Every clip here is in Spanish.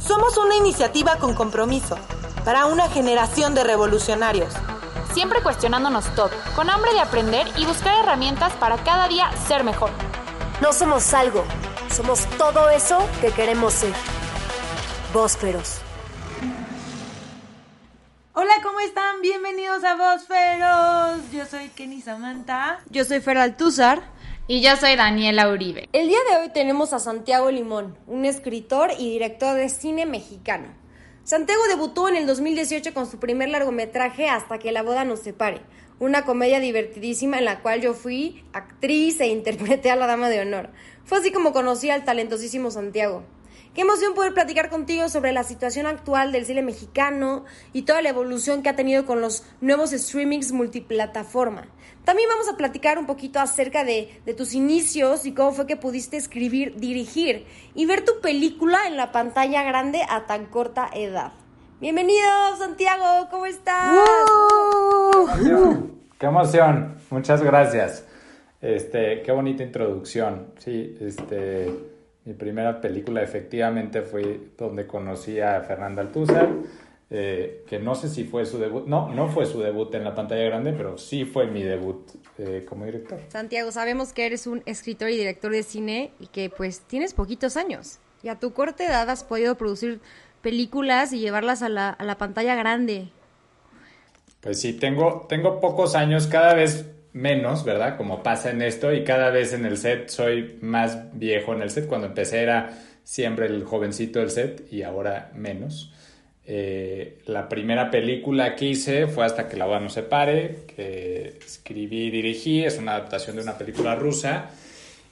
Somos una iniciativa con compromiso para una generación de revolucionarios. Siempre cuestionándonos todo, con hambre de aprender y buscar herramientas para cada día ser mejor. No somos algo, somos todo eso que queremos ser. Vósferos. Hola, ¿cómo están? Bienvenidos a Vosferos. Yo soy Kenny Samantha. Yo soy Fer Altúzar. Y yo soy Daniela Uribe. El día de hoy tenemos a Santiago Limón, un escritor y director de cine mexicano. Santiago debutó en el 2018 con su primer largometraje Hasta que la boda nos separe, una comedia divertidísima en la cual yo fui actriz e interpreté a la dama de honor. Fue así como conocí al talentosísimo Santiago. Qué emoción poder platicar contigo sobre la situación actual del cine mexicano y toda la evolución que ha tenido con los nuevos streamings multiplataforma. También vamos a platicar un poquito acerca de, de, tus inicios y cómo fue que pudiste escribir, dirigir y ver tu película en la pantalla grande a tan corta edad. Bienvenido, Santiago, ¿cómo estás? ¡Qué emoción! Muchas gracias. Este, qué bonita introducción. Sí, este, mi primera película efectivamente fue donde conocí a Fernanda Altúzar. Eh, que no sé si fue su debut, no, no fue su debut en la pantalla grande, pero sí fue mi debut eh, como director. Santiago, sabemos que eres un escritor y director de cine y que pues tienes poquitos años y a tu corta edad has podido producir películas y llevarlas a la, a la pantalla grande. Pues sí, tengo, tengo pocos años, cada vez menos, ¿verdad? Como pasa en esto y cada vez en el set soy más viejo en el set. Cuando empecé era siempre el jovencito del set y ahora menos. Eh, la primera película que hice fue Hasta que la boda no se pare, que escribí y dirigí, es una adaptación de una película rusa.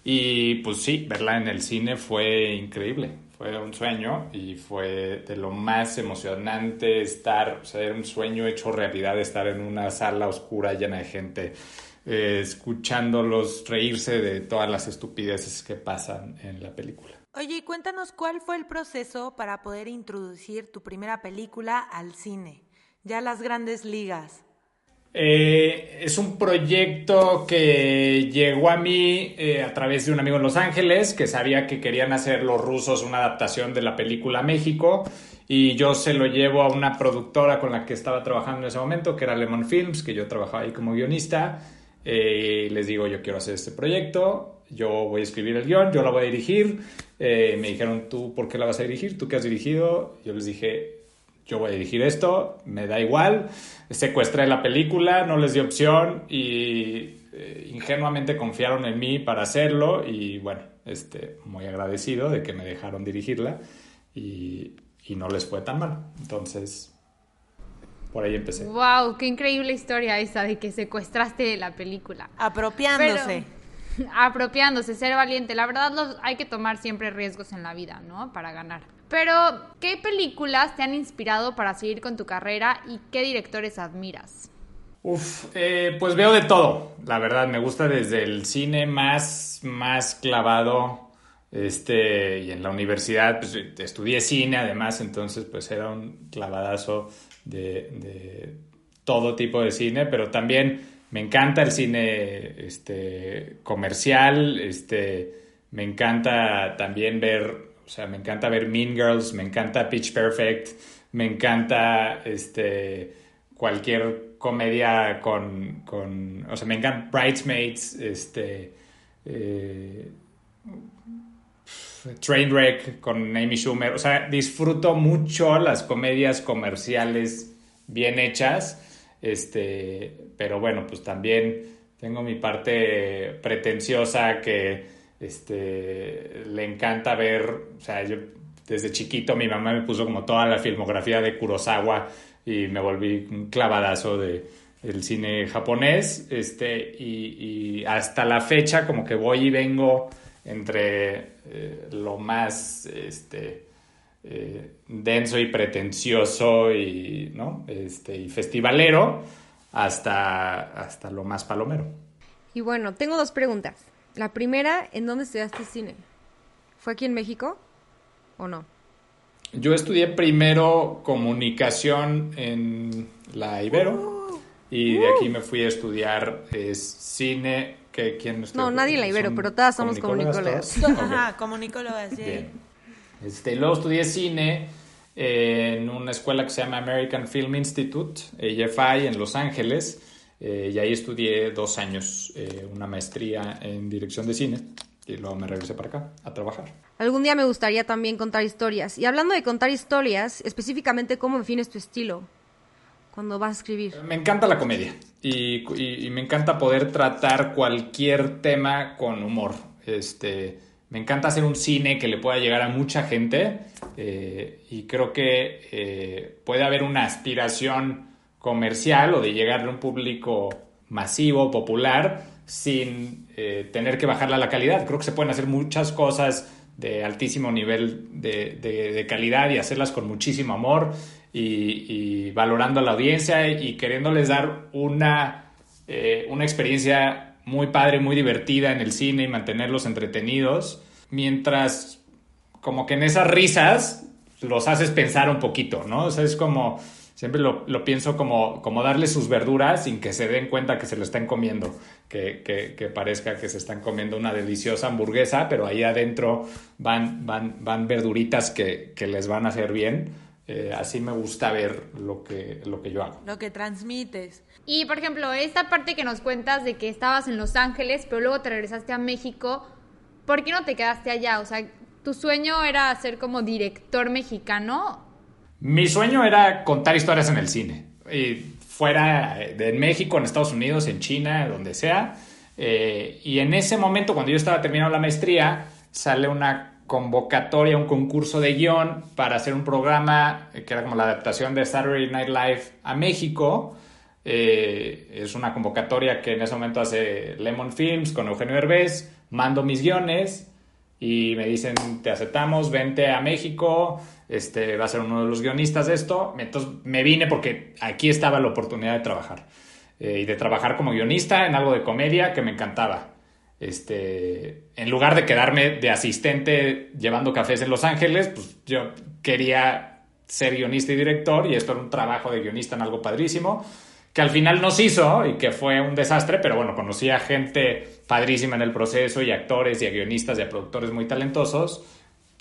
Y pues sí, verla en el cine fue increíble, fue un sueño y fue de lo más emocionante estar, o sea, era un sueño hecho realidad estar en una sala oscura llena de gente, eh, escuchándolos reírse de todas las estupideces que pasan en la película. Oye, cuéntanos cuál fue el proceso para poder introducir tu primera película al cine, ya las grandes ligas. Eh, es un proyecto que llegó a mí eh, a través de un amigo en Los Ángeles que sabía que querían hacer los rusos una adaptación de la película México y yo se lo llevo a una productora con la que estaba trabajando en ese momento, que era Lemon Films, que yo trabajaba ahí como guionista. Eh, les digo, yo quiero hacer este proyecto, yo voy a escribir el guion, yo la voy a dirigir. Eh, me dijeron, ¿tú por qué la vas a dirigir? ¿Tú qué has dirigido? Yo les dije, yo voy a dirigir esto, me da igual. Secuestré la película, no les di opción y eh, ingenuamente confiaron en mí para hacerlo y bueno, este, muy agradecido de que me dejaron dirigirla y, y no les fue tan mal. Entonces, por ahí empecé. ¡Wow! ¡Qué increíble historia esa de que secuestraste la película! Apropiándose. Pero, apropiándose, ser valiente. La verdad, hay que tomar siempre riesgos en la vida, ¿no? Para ganar. Pero, ¿qué películas te han inspirado para seguir con tu carrera y qué directores admiras? Uf, eh, pues veo de todo, la verdad. Me gusta desde el cine más, más clavado. Este, y en la universidad, pues estudié cine además, entonces, pues era un clavadazo de todo tipo de cine, pero también me encanta el cine este, comercial, este, me encanta también ver, o sea, me encanta ver Mean Girls, me encanta Pitch Perfect, me encanta este, cualquier comedia con, con, o sea, me encanta Bridesmaids, este, eh, Trainwreck con Amy Schumer, o sea, disfruto mucho las comedias comerciales bien hechas, este, pero bueno, pues también tengo mi parte pretenciosa que este, le encanta ver, o sea, yo desde chiquito mi mamá me puso como toda la filmografía de Kurosawa y me volví un clavadazo de el cine japonés, este, y, y hasta la fecha como que voy y vengo entre eh, lo más este, eh, denso y pretencioso y, ¿no? este, y festivalero hasta, hasta lo más palomero. Y bueno, tengo dos preguntas. La primera, ¿en dónde estudiaste cine? ¿Fue aquí en México o no? Yo estudié primero comunicación en la Ibero y de aquí me fui a estudiar cine. Que, ¿quién no, nadie en la Ibero, pero todas somos comunicólogas. Ajá, comunicólogas, sí. Este, luego estudié cine en una escuela que se llama American Film Institute, AFI, en Los Ángeles. Eh, y ahí estudié dos años, eh, una maestría en dirección de cine. Y luego me regresé para acá a trabajar. Algún día me gustaría también contar historias. Y hablando de contar historias, específicamente, ¿cómo defines tu estilo cuando vas a escribir? Me encanta la comedia y, y, y me encanta poder tratar cualquier tema con humor. Este, me encanta hacer un cine que le pueda llegar a mucha gente eh, y creo que eh, puede haber una aspiración comercial o de llegar a un público masivo, popular, sin eh, tener que bajarle a la calidad. Creo que se pueden hacer muchas cosas de altísimo nivel de, calidad y hacerlas con muchísimo amor y, valorando a la audiencia y queriéndoles dar una, una experiencia muy padre, muy divertida en el cine y mantenerlos entretenidos, mientras como que en esas risas los haces pensar un poquito, ¿no? O sea, es como, siempre lo, pienso como, como darle sus verduras sin que se den cuenta que se lo están comiendo, que, que, parezca que se están comiendo una deliciosa hamburguesa, pero ahí adentro van, van, van verduritas que, que les van a hacer bien eh, así me gusta ver lo que, lo que yo hago. Lo que transmites. Y por ejemplo, esta parte que nos cuentas de que estabas en Los Ángeles, pero luego te regresaste a México, ¿por qué no te quedaste allá? O sea, ¿tu sueño era ser como director mexicano? Mi sueño era contar historias en el cine. Y fuera de México, en Estados Unidos, en China, donde sea. Eh, y en ese momento, cuando yo estaba terminando la maestría, sale una convocatoria, un concurso de guion para hacer un programa que era como la adaptación de Saturday Night Live a México. Eh, es una convocatoria que en ese momento hace Lemon Films con Eugenio Herbés. Mando mis guiones y me dicen, te aceptamos, vente a México, este, va a ser uno de los guionistas de esto. Entonces me vine porque aquí estaba la oportunidad de trabajar. Eh, y de trabajar como guionista en algo de comedia que me encantaba. Este, en lugar de quedarme de asistente llevando cafés en Los Ángeles, pues yo quería ser guionista y director y esto era un trabajo de guionista en algo padrísimo, que al final nos hizo y que fue un desastre, pero bueno, conocí a gente padrísima en el proceso y actores y a guionistas y a productores muy talentosos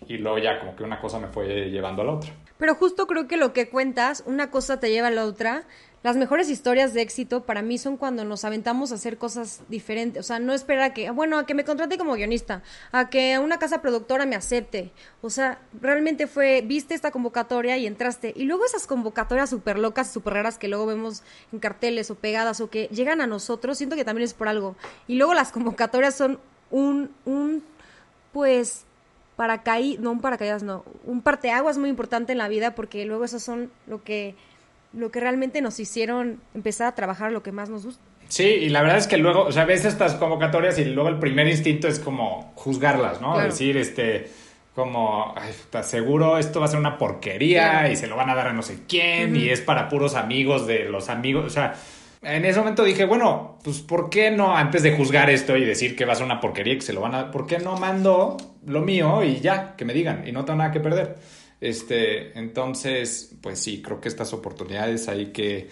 y luego ya como que una cosa me fue llevando a la otra. Pero justo creo que lo que cuentas, una cosa te lleva a la otra las mejores historias de éxito para mí son cuando nos aventamos a hacer cosas diferentes. O sea, no esperar a que, bueno, a que me contrate como guionista, a que una casa productora me acepte. O sea, realmente fue, viste esta convocatoria y entraste. Y luego esas convocatorias súper locas, súper raras que luego vemos en carteles o pegadas o que llegan a nosotros, siento que también es por algo. Y luego las convocatorias son un, un, pues, paracaídas, no un paracaídas, no, un parteaguas muy importante en la vida porque luego esos son lo que lo que realmente nos hicieron empezar a trabajar lo que más nos gusta. Sí, y la verdad es que luego, o sea, ves estas convocatorias y luego el primer instinto es como juzgarlas, ¿no? Decir, este, como, ay, seguro esto va a ser una porquería y se lo van a dar a no sé quién y es para puros amigos de los amigos, o sea, en ese momento dije, bueno, pues ¿por qué no, antes de juzgar esto y decir que va a ser una porquería y que se lo van a, ¿por qué no mando lo mío y ya, que me digan y no tengo nada que perder? Este, entonces, pues sí, creo que estas oportunidades hay que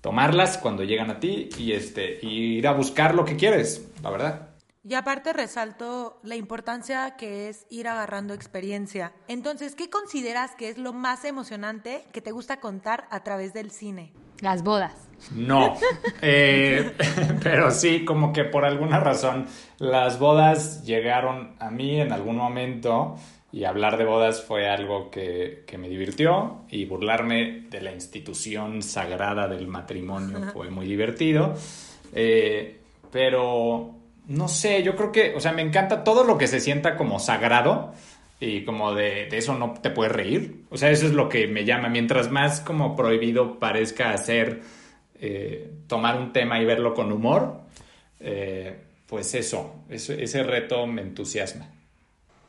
tomarlas cuando llegan a ti y, este, y ir a buscar lo que quieres, la verdad. Y aparte resalto la importancia que es ir agarrando experiencia. Entonces, ¿qué consideras que es lo más emocionante que te gusta contar a través del cine? Las bodas. No, eh, pero sí, como que por alguna razón las bodas llegaron a mí en algún momento y hablar de bodas fue algo que, me divirtió y burlarme de la institución sagrada del matrimonio fue muy divertido. Eh, pero no sé, yo creo que, o sea, me encanta todo lo que se sienta como sagrado y como de, eso no te puedes reír. O sea, eso es lo que me llama. Mientras más como prohibido parezca hacer, eh, tomar un tema y verlo con humor, eh, pues eso, ese reto me entusiasma.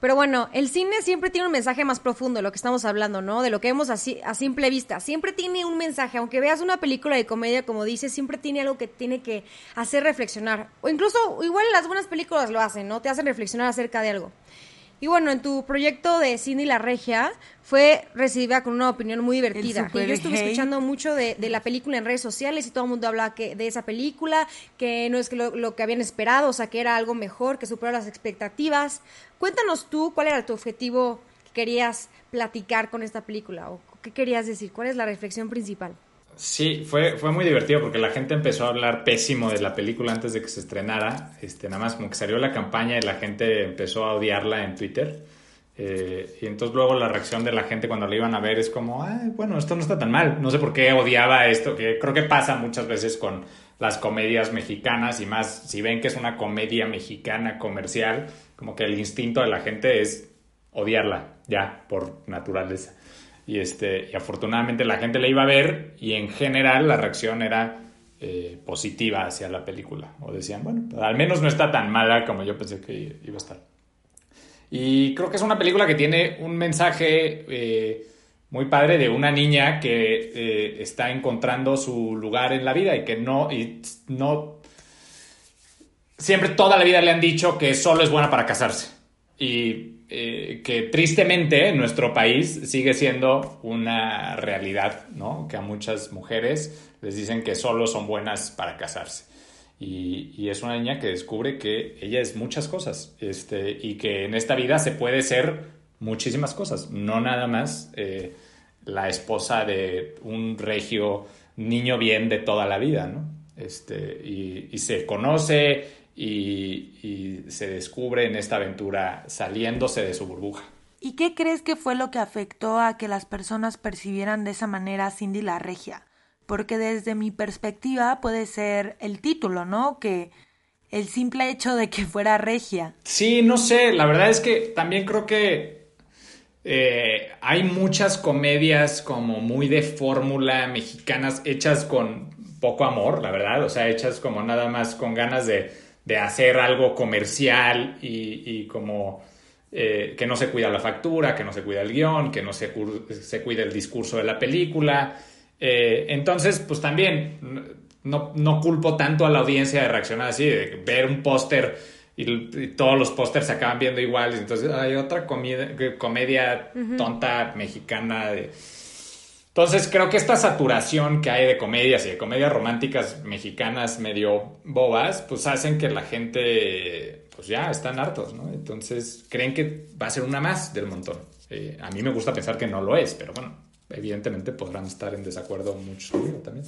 Pero bueno, el cine siempre tiene un mensaje más profundo de lo que estamos hablando, ¿no? De lo que vemos así, a simple vista. Siempre tiene un mensaje, aunque veas una película de comedia, como dices, siempre tiene algo que tiene que hacer reflexionar. O incluso, igual las buenas películas lo hacen, ¿no? Te hacen reflexionar acerca de algo. Y bueno, en tu proyecto de Cine y la Regia fue recibida con una opinión muy divertida. Y yo estuve escuchando mucho de, la película en redes sociales y todo el mundo hablaba que, de esa película, que no es que lo, que habían esperado, o sea, que era algo mejor, que superó las expectativas. Cuéntanos tú cuál era tu objetivo que querías platicar con esta película o qué querías decir, cuál es la reflexión principal. Sí, fue, fue muy divertido porque la gente empezó a hablar pésimo de la película antes de que se estrenara. Este, nada más como que salió la campaña y la gente empezó a odiarla en Twitter. Eh, y entonces luego la reacción de la gente cuando la iban a ver es como, bueno, esto no está tan mal. No sé por qué odiaba esto, que creo que pasa muchas veces con las comedias mexicanas y más si ven que es una comedia mexicana comercial, como que el instinto de la gente es odiarla, ya, por naturaleza. Y, este, y afortunadamente la gente la iba a ver y en general la reacción era eh, positiva hacia la película. O decían, bueno, al menos no está tan mala como yo pensé que iba a estar. Y creo que es una película que tiene un mensaje eh, muy padre de una niña que eh, está encontrando su lugar en la vida y que no, y no... Siempre toda la vida le han dicho que solo es buena para casarse. Y eh, que tristemente en nuestro país sigue siendo una realidad, ¿no? Que a muchas mujeres les dicen que solo son buenas para casarse. Y, es una niña que descubre que ella es muchas cosas este, y que en esta vida se puede ser muchísimas cosas, no nada más eh, la esposa de un regio niño bien de toda la vida, ¿no? Este, y, y se conoce y, se descubre en esta aventura saliéndose de su burbuja. ¿Y qué crees que fue lo que afectó a que las personas percibieran de esa manera a Cindy la Regia? Porque desde mi perspectiva puede ser el título, ¿no? Que el simple hecho de que fuera regia. Sí, no sé, la verdad es que también creo que eh, hay muchas comedias como muy de fórmula mexicanas hechas con poco amor, la verdad, o sea, hechas como nada más con ganas de de hacer algo comercial y, como eh, que no se cuida la factura, que no se cuida el guion, que no se, se cuida el discurso de la película. Eh, entonces, pues también no, no, culpo tanto a la audiencia de reaccionar así, de ver un póster y, todos los pósters se acaban viendo iguales. Entonces, hay otra comedia, comedia tonta mexicana de entonces creo que esta saturación que hay de comedias y de comedias románticas mexicanas medio bobas, pues hacen que la gente, pues ya están hartos, ¿no? Entonces creen que va a ser una más del montón. Eh, a mí me gusta pensar que no lo es, pero bueno, evidentemente podrán estar en desacuerdo muchos conmigo también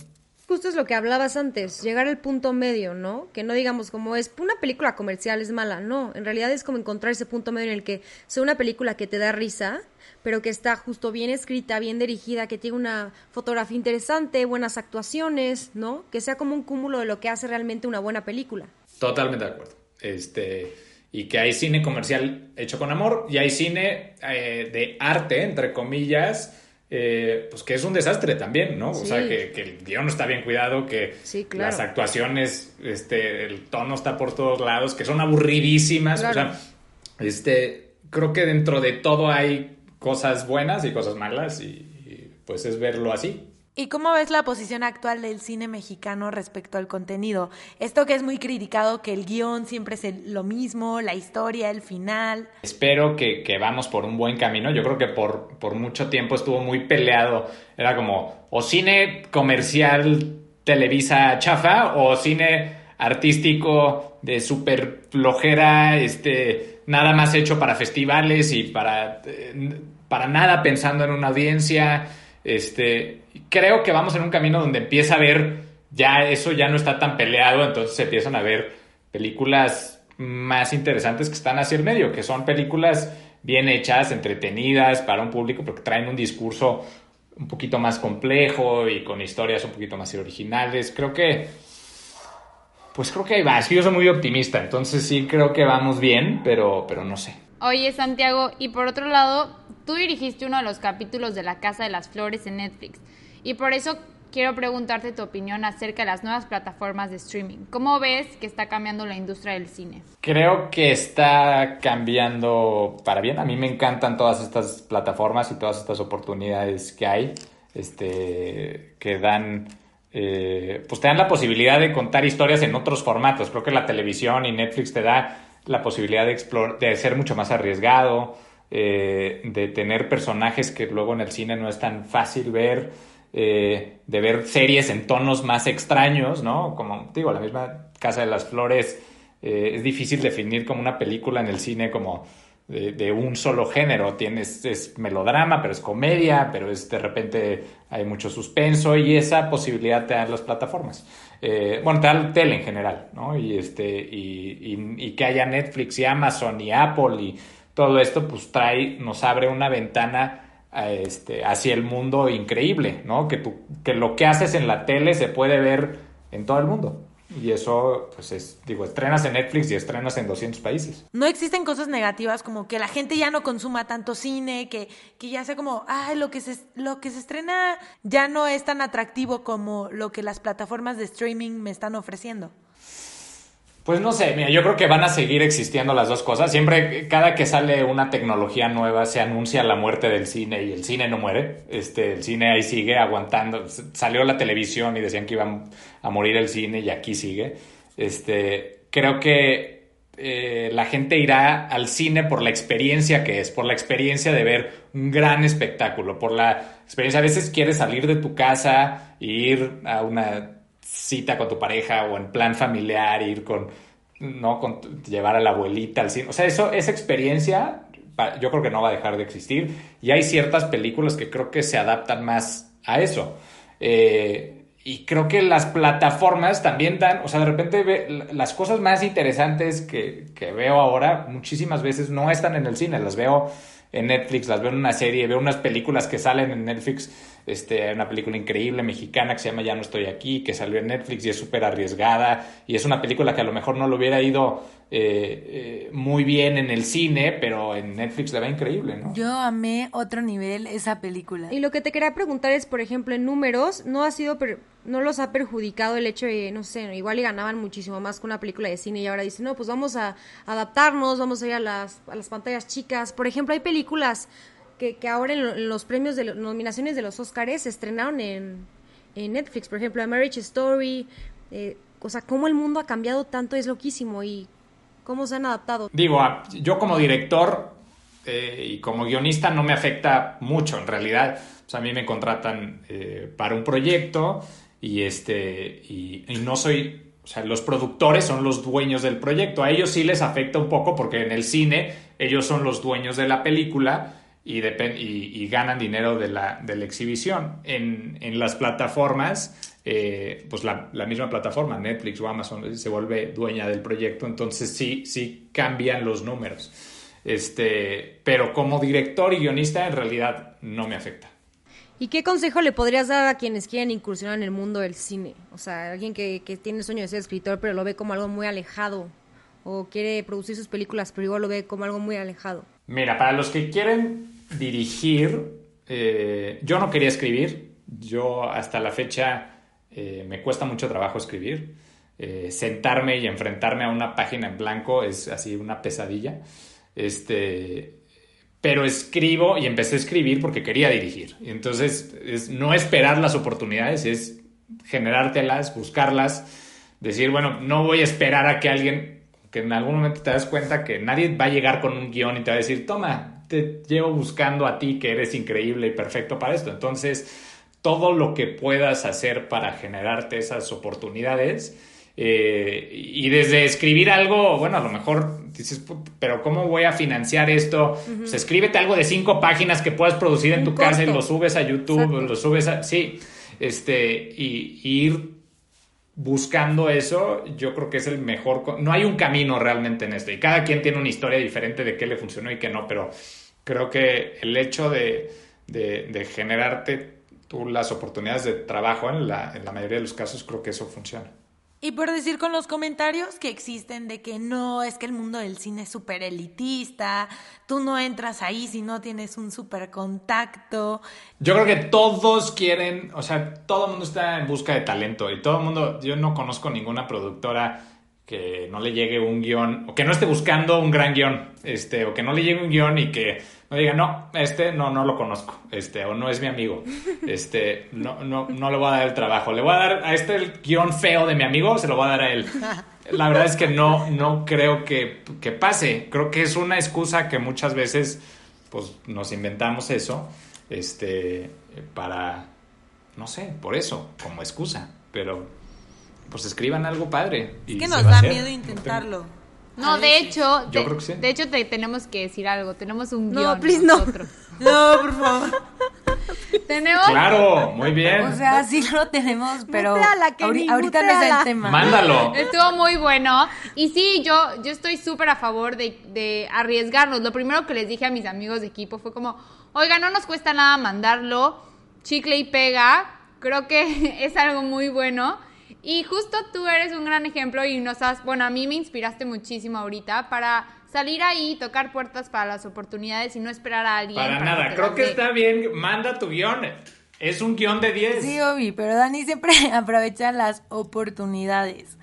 justo es lo que hablabas antes, llegar al punto medio, ¿no? Que no digamos como es una película comercial es mala, no, en realidad es como encontrar ese punto medio en el que sea una película que te da risa, pero que está justo bien escrita, bien dirigida, que tiene una fotografía interesante, buenas actuaciones, ¿no? Que sea como un cúmulo de lo que hace realmente una buena película. Totalmente de acuerdo. Este, y que hay cine comercial hecho con amor y hay cine eh, de arte, entre comillas, eh, pues que es un desastre también, ¿no? O sea, que, el guion no está bien cuidado, que las actuaciones, este, el tono está por todos lados, que son aburridísimas. O sea, este, creo que dentro de todo hay cosas buenas y cosas malas y pues es verlo así. ¿Y cómo ves la posición actual del cine mexicano respecto al contenido? Esto que es muy criticado, que el guion siempre es lo mismo, la historia, el final. Espero que, vamos por un buen camino. Yo creo que por, por mucho tiempo estuvo muy peleado. Era como o cine comercial Televisa chafa o cine artístico de súper flojera, este, nada más hecho para festivales y para, eh, para nada pensando en una audiencia. Este, creo que vamos en un camino donde empieza a ver, ya eso ya no está tan peleado, entonces se empiezan a ver películas más interesantes que están hacia el medio, que son películas bien hechas, entretenidas para un público, porque traen un discurso un poquito más complejo y con historias un poquito más originales. Creo que, pues creo que ahí va. Es que yo soy muy optimista, entonces sí creo que vamos bien, pero, pero no sé. Oye, Santiago, y por otro lado, tú dirigiste uno de los capítulos de La Casa de las Flores en Netflix. Y por eso quiero preguntarte tu opinión acerca de las nuevas plataformas de streaming. ¿Cómo ves que está cambiando la industria del cine? Creo que está cambiando para bien. A mí me encantan todas estas plataformas y todas estas oportunidades que hay, este, que dan, eh, pues te dan la posibilidad de contar historias en otros formatos. Creo que la televisión y Netflix te da la posibilidad de, de ser mucho más arriesgado, eh, de tener personajes que luego en el cine no es tan fácil ver. Eh, de ver series en tonos más extraños, ¿no? Como digo, la misma Casa de las Flores eh, es difícil definir como una película en el cine como de, un solo género. Tienes, es melodrama, pero es comedia, pero es de repente hay mucho suspenso y esa posibilidad te dan las plataformas. Bueno, te da tele en general, ¿no? Y, este, y, y, que haya Netflix y Amazon y Apple y todo esto, pues trae, nos abre una ventana este, hacia el mundo increíble, ¿no? Que, tú, que lo que haces en la tele se puede ver en todo el mundo. Y eso, pues es, digo, estrenas en Netflix y estrenas en 200 países. No existen cosas negativas como que la gente ya no consuma tanto cine, que, que ya sea como, ay, lo que, se, lo que se estrena ya no es tan atractivo como lo que las plataformas de streaming me están ofreciendo. Pues no sé, mira, yo creo que van a seguir existiendo las dos cosas. Siempre, cada que sale una tecnología nueva, se anuncia la muerte del cine y el cine no muere. Este, el cine ahí sigue aguantando. Salió la televisión y decían que iban a morir el cine y aquí sigue. Este, creo que eh, la gente irá al cine por la experiencia que es, por la experiencia de ver un gran espectáculo, por la experiencia. A veces quieres salir de tu casa e ir a una cita con tu pareja o en plan familiar, ir con, ¿no? Con, llevar a la abuelita al cine. O sea, eso, esa experiencia yo creo que no va a dejar de existir. Y hay ciertas películas que creo que se adaptan más a eso. Eh, y creo que las plataformas también dan, o sea, de repente ve, las cosas más interesantes que, que, veo ahora muchísimas veces no están en el cine, las veo en Netflix, las veo en una serie, veo unas películas que salen en Netflix este, una película increíble mexicana que se llama Ya no estoy aquí, que salió en Netflix y es súper arriesgada y es una película que a lo mejor no lo hubiera ido eh, eh, muy bien en el cine, pero en Netflix le va increíble, ¿no? Yo amé otro nivel esa película. Y lo que te quería preguntar es, por ejemplo, en números, ¿no ha sido, no los ha perjudicado el hecho de, no sé, igual y ganaban muchísimo más que una película de cine y ahora dicen, no, pues vamos a adaptarnos, vamos a ir a las, a las pantallas chicas. Por ejemplo, hay películas que, ahora en, los premios de las nominaciones de los Oscars se estrenaron en, Netflix, por ejemplo, A Marriage Story, eh, o sea, cómo el mundo ha cambiado tanto es loquísimo y cómo se han adaptado. Digo, yo como director eh, y como guionista no me afecta mucho, en realidad, sea, a mí me contratan eh, para un proyecto y, este, y, y no soy o sea, los productores son los dueños del proyecto. A ellos sí les afecta un poco porque en el cine ellos son los dueños de la película y, y, ganan dinero de la, de exhibición. En, en, las plataformas, eh, pues la, la, misma plataforma, Netflix o Amazon, se vuelve dueña del proyecto, entonces sí, sí cambian los números. Este, pero como director y guionista en realidad no me afecta. ¿Y qué consejo le podrías dar a quienes quieren incursionar en el mundo del cine? O sea, alguien que, que tiene el sueño de ser escritor, pero lo ve como algo muy alejado. O quiere producir sus películas, pero igual lo ve como algo muy alejado. Mira, para los que quieren dirigir, eh, yo no quería escribir, yo hasta la fecha eh, me cuesta mucho trabajo escribir. Eh, sentarme y enfrentarme a una página en blanco es así una pesadilla. Este, pero escribo y empecé a escribir porque quería dirigir. Entonces, es no esperar las oportunidades, es generártelas, buscarlas, decir, bueno, no voy a esperar a que alguien, que en algún momento te das cuenta que nadie va a llegar con un guion y te va a decir, toma, te llevo buscando a ti que eres increíble y perfecto para esto. Entonces, todo lo que puedas hacer para generarte esas oportunidades. Eh, y desde escribir algo, bueno, a lo mejor dices, pero ¿cómo voy a financiar esto? Pues escríbete algo de cinco páginas que puedas producir en tu casa y lo subes a YouTube, lo subes a... Sí, este, y, y, ir buscando eso, yo creo que es el mejor... No hay un camino realmente en esto y cada quien tiene una historia diferente de qué le funcionó y qué no, pero creo que el hecho de, generarte tú las oportunidades de trabajo en la, en la mayoría de los casos, creo que eso funciona. Y por decir con los comentarios que existen de que no, es que el mundo del cine es súper elitista, tú no entras ahí si no tienes un súper contacto. Yo creo que todos quieren, o sea, todo el mundo está en busca de talento y todo el mundo, yo no conozco ninguna productora que no le llegue un guion, o que no esté buscando un gran guion, este, o que no le llegue un guion y que no diga, no, este no, no lo conozco, este, o no es mi amigo, este, no, no, no le voy a dar el trabajo, le voy a dar a este el guion feo de mi amigo, se lo voy a dar a él. La verdad es que no, no creo que, que pase, creo que es una excusa que muchas veces, pues, nos inventamos eso, este, para, no sé, por eso, como excusa, pero pues escriban algo padre. Es que nos da miedo intentarlo. No, de hecho, Yo de, creo que sí. de hecho te tenemos que decir algo. Tenemos un No, guion please, no. nosotros. No, por favor. Tenemos Claro, muy bien. O sea, sí lo tenemos, pero Muteala, Kenny, ahori- ahorita no es el tema. Mándalo. Estuvo muy bueno. Y sí, yo, yo estoy súper a favor de, de arriesgarnos. Lo primero que les dije a mis amigos de equipo fue como, oiga, no nos cuesta nada mandarlo, chicle y pega. Creo que es algo muy bueno. Y justo tú eres un gran ejemplo y nos has, bueno, a mí me inspiraste muchísimo ahorita para salir ahí, tocar puertas para las oportunidades y no esperar a alguien. Para nada, creo que está bien. Manda tu guion. Es un guion de 10. Sí, Obi, pero Dani siempre aprovecha las oportunidades.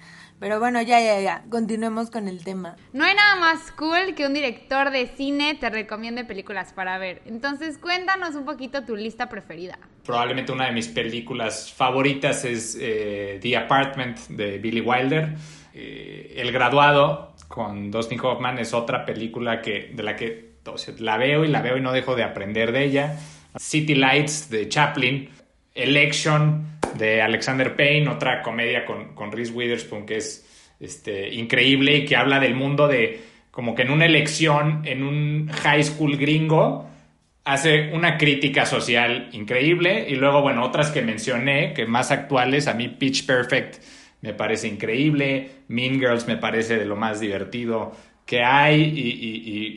Pero bueno, ya, ya, ya. Continuemos con el tema. No hay nada más cool que un director de cine te recomiende películas para ver. Entonces, cuéntanos un poquito tu lista preferida. Probablemente una de mis películas favoritas es eh, The Apartment de Billy Wilder. Eh, El graduado con Dustin Hoffman es otra película que, de la que o sea, la veo y la veo y no dejo de aprender de ella. City Lights de Chaplin. Election de Alexander Payne, otra comedia con, con Reese Witherspoon que es este, increíble y que habla del mundo de como que en una elección en un high school gringo hace una crítica social increíble y luego, bueno, otras que mencioné, que más actuales, a mí Pitch Perfect me parece increíble, Mean Girls me parece de lo más divertido que hay y,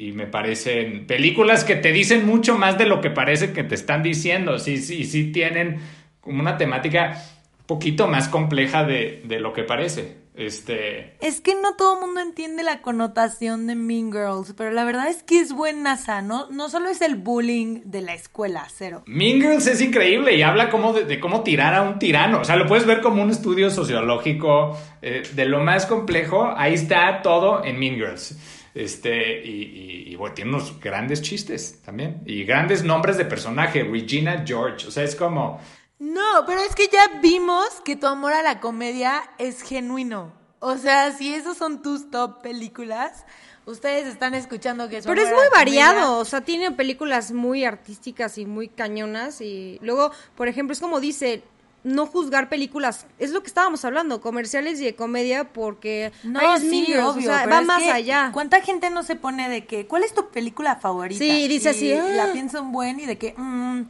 y- y- me parecen películas que te dicen mucho más de lo que parece que te están diciendo, sí, sí, sí tienen como una temática un poquito más compleja de, de lo que parece. Este, Es que no todo el mundo entiende la connotación de Mean Girls, pero la verdad es que es buenaza, ¿no? No solo es el bullying de la escuela, cero. Mean Girls es increíble y habla como de, de cómo tirar a un tirano. O sea, lo puedes ver como un estudio sociológico eh, de lo más complejo. Ahí está todo en Mean Girls. Este, y, y- y, bueno, tiene unos grandes chistes también. Y grandes nombres de personaje. Regina George. O sea, es como. No, pero es que ya vimos que tu amor a la comedia es genuino. O sea, si esos son tus top películas, ustedes están escuchando que su Pero es muy comedia- variado, o sea, tiene películas muy artísticas y muy cañonas y luego, por ejemplo, es como dice, no juzgar películas, es lo que estábamos hablando, comerciales y de comedia porque No, ay, es sí, obvio, o sea, va es más que allá. ¿Cuánta gente no se pone de que, ¿cuál es tu película favorita? Sí, dice Y así, ah. La piensa un buen y de que, mm,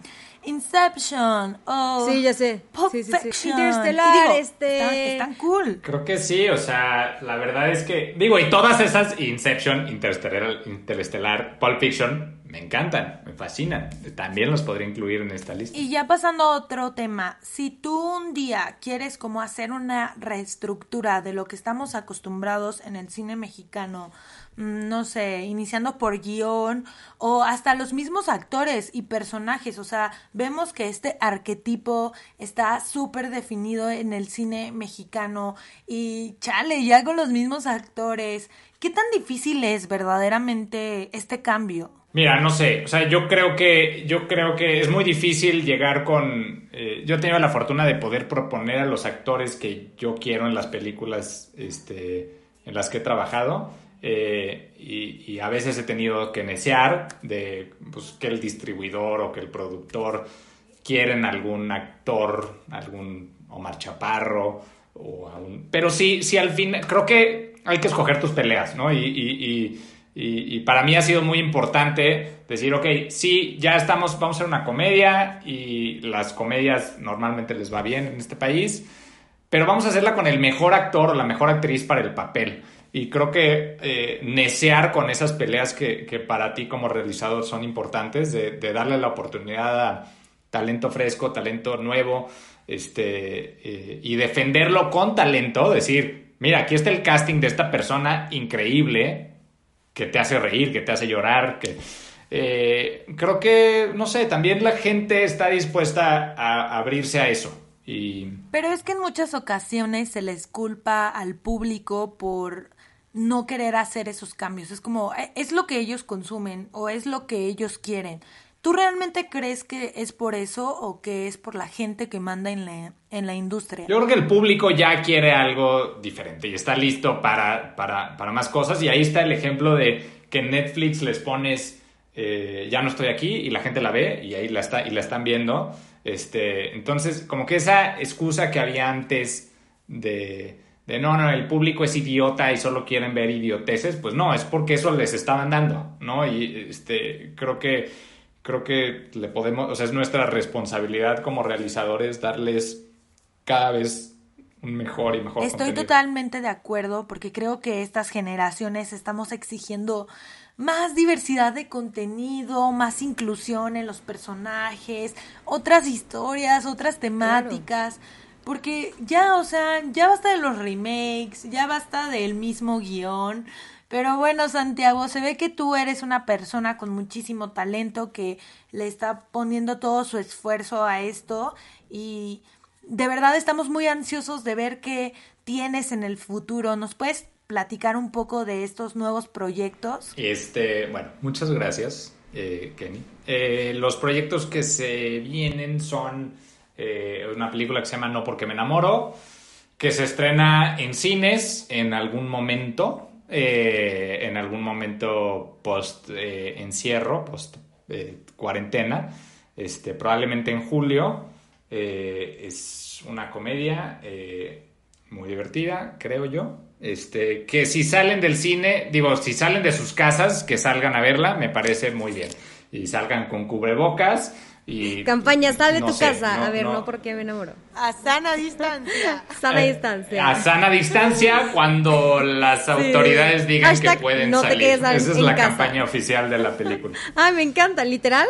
Inception, oh, Sí, ya sé. Pulp Sí, sí, sí. Fiction. Interstellar, digo, este- Están, están cool. Creo que sí, o sea, la verdad es que. Digo, y todas esas, Inception, Interstellar, Interstellar Pulp Fiction, me encantan, me fascinan. También los podría incluir en esta lista. Y ya pasando a otro tema, si tú un día quieres como hacer una reestructura de lo que estamos acostumbrados en el cine mexicano, no sé, iniciando por guion o hasta los mismos actores y personajes, o sea, vemos que este arquetipo está súper definido en el cine mexicano y chale, ya con los mismos actores, ¿qué tan difícil es verdaderamente este cambio? Mira, no sé, o sea, yo creo que, yo creo que es muy difícil llegar con... eh, yo he tenido la fortuna de poder proponer a los actores que yo quiero en las películas este, en las que he trabajado eh, y, a veces he tenido que necear de pues, que el distribuidor o que el productor quieren algún actor, algún Omar Chaparro o Pero sí, sí, al fin, creo que hay que escoger tus peleas, ¿no? Y- y- y para mí ha sido muy importante decir, ok, sí, ya estamos, vamos a hacer una comedia y las comedias normalmente les va bien en este país, pero vamos a hacerla con el mejor actor o la mejor actriz para el papel. Y creo que eh, necear con esas peleas que, que para ti como realizador son importantes, de, de darle la oportunidad a talento fresco, talento nuevo, este, eh, y defenderlo con talento, decir, mira, aquí está el casting de esta persona increíble que te hace reír, que te hace llorar, que... Eh, creo que, no sé, también la gente está dispuesta a abrirse a eso. Y... Pero es que en muchas ocasiones se les culpa al público por no querer hacer esos cambios. Es como, eh, es lo que ellos consumen o es lo que ellos quieren. ¿Tú realmente crees que es por eso o que es por la gente que manda en la, en la industria? Yo creo que el público ya quiere algo diferente y está listo para, para, para más cosas. Y ahí está el ejemplo de que Netflix les pones eh, ya no estoy aquí y la gente la ve y ahí la, está, y la están viendo. Este, entonces, como que esa excusa que había antes de, de no, no, el público es idiota y solo quieren ver idioteces, pues no, es porque eso les estaban dando, ¿no? Y este, creo que creo que le podemos, o sea, es nuestra responsabilidad como realizadores darles cada vez un mejor y mejor. Estoy totalmente de acuerdo porque creo que estas generaciones estamos exigiendo más diversidad de contenido, más inclusión en los personajes, otras historias, otras temáticas. Porque ya, o sea, ya basta de los remakes, ya basta del mismo guion. Pero bueno, Santiago, se ve que tú eres una persona con muchísimo talento que le está poniendo todo su esfuerzo a esto y de verdad estamos muy ansiosos de ver qué tienes en el futuro. ¿Nos puedes platicar un poco de estos nuevos proyectos? Este, bueno, muchas gracias, eh, Kenny. Eh, los proyectos que se vienen son eh, una película que se llama No porque me enamoro, que se estrena en cines en algún momento. Eh, en algún momento post eh, encierro, post eh, cuarentena, este, probablemente en julio. es una comedia muy divertida, creo yo. Este, que si salen del cine, digo, si salen de sus casas, que salgan a verla, me parece muy bien. Y salgan con cubrebocas Campaña, sal de tu casa. a ver, no. porque me enamoro. A sana distancia. sana distancia. A sana distancia cuando las autoridades digan que pueden no salir. Te quedes Esa es la campaña oficial de la película. Ah, me encanta, literal.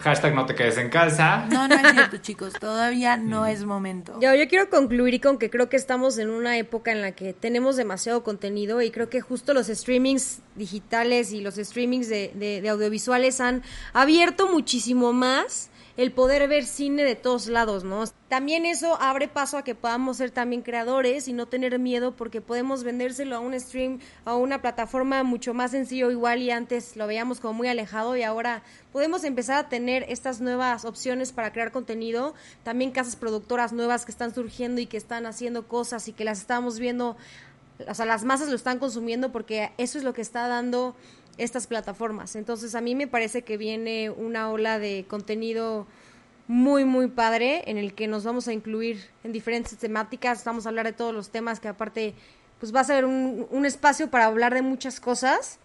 Hashtag no te quedes en casa. No, no es cierto, chicos. Todavía no es momento. Yo, yo quiero concluir con que creo que estamos en una época en la que tenemos demasiado contenido y creo que justo los streamings digitales y los streamings de, de audiovisuales han abierto muchísimo más el poder ver cine de todos lados, ¿no? También eso abre paso a que podamos ser también creadores y no tener miedo porque podemos vendérselo a un stream, a una plataforma mucho más sencillo igual y antes lo veíamos como muy alejado y ahora podemos empezar a tener estas nuevas opciones para crear contenido, también casas productoras nuevas que están surgiendo y que están haciendo cosas y que las estamos viendo, o sea, las masas lo están consumiendo porque eso es lo que está dando estas plataformas. Entonces a mí me parece que viene una ola de contenido muy, muy padre en el que nos vamos a incluir en diferentes temáticas, vamos a hablar de todos los temas que aparte pues va a ser un, un espacio para hablar de muchas cosas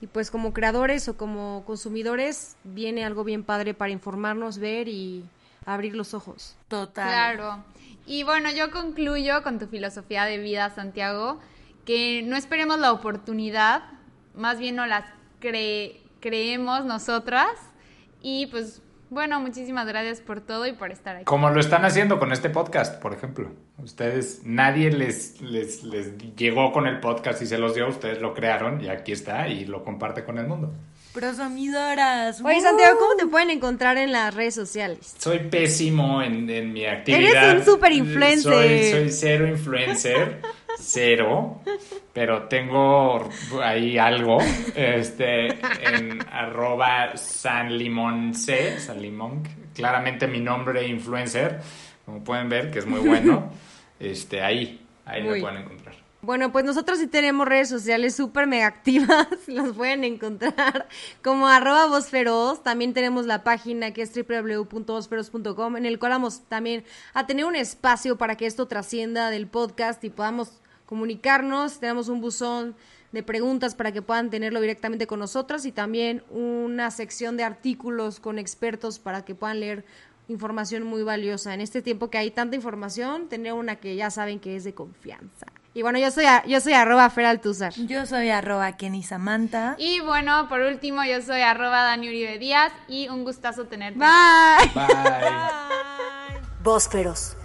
y pues como creadores o como consumidores viene algo bien padre para informarnos, ver y abrir los ojos. Total. Claro. Y bueno, yo concluyo con tu filosofía de vida, Santiago, que no esperemos la oportunidad, más bien no las creemos nosotras. Y pues bueno, muchísimas gracias por todo y por estar aquí. Como lo están haciendo con este podcast, por ejemplo. Ustedes, nadie les, les, les llegó con el podcast y se los dio, ustedes lo crearon y aquí está y lo comparte con el mundo. Prosumidoras. Oye, Santiago, ¿cómo te pueden encontrar en las redes sociales? Soy pésimo en, en mi actividad. Eres un super influencer. Soy, soy cero influencer. cero, pero tengo ahí algo, este, en arroba sanlimonce, sanlimon, claramente mi nombre influencer, como pueden ver, que es muy bueno, este, ahí, ahí lo pueden encontrar. Bueno, pues nosotros sí tenemos redes sociales súper mega activas, las pueden encontrar como arroba vosferos, también tenemos la página que es www.vosferos.com en el cual vamos también a tener un espacio para que esto trascienda del podcast y podamos comunicarnos. Tenemos un buzón de preguntas para que puedan tenerlo directamente con nosotros y también una sección de artículos con expertos para que puedan leer información muy valiosa. En este tiempo que hay tanta información, tener una que ya saben que es de confianza. Y bueno, yo soy, a- yo soy arroba Feraltuzar. Yo soy arroba Kenny Samantha. Y bueno, por último, yo soy arroba Dani Uribe Díaz y un gustazo tenerte. Bye. Bye. Bósferos.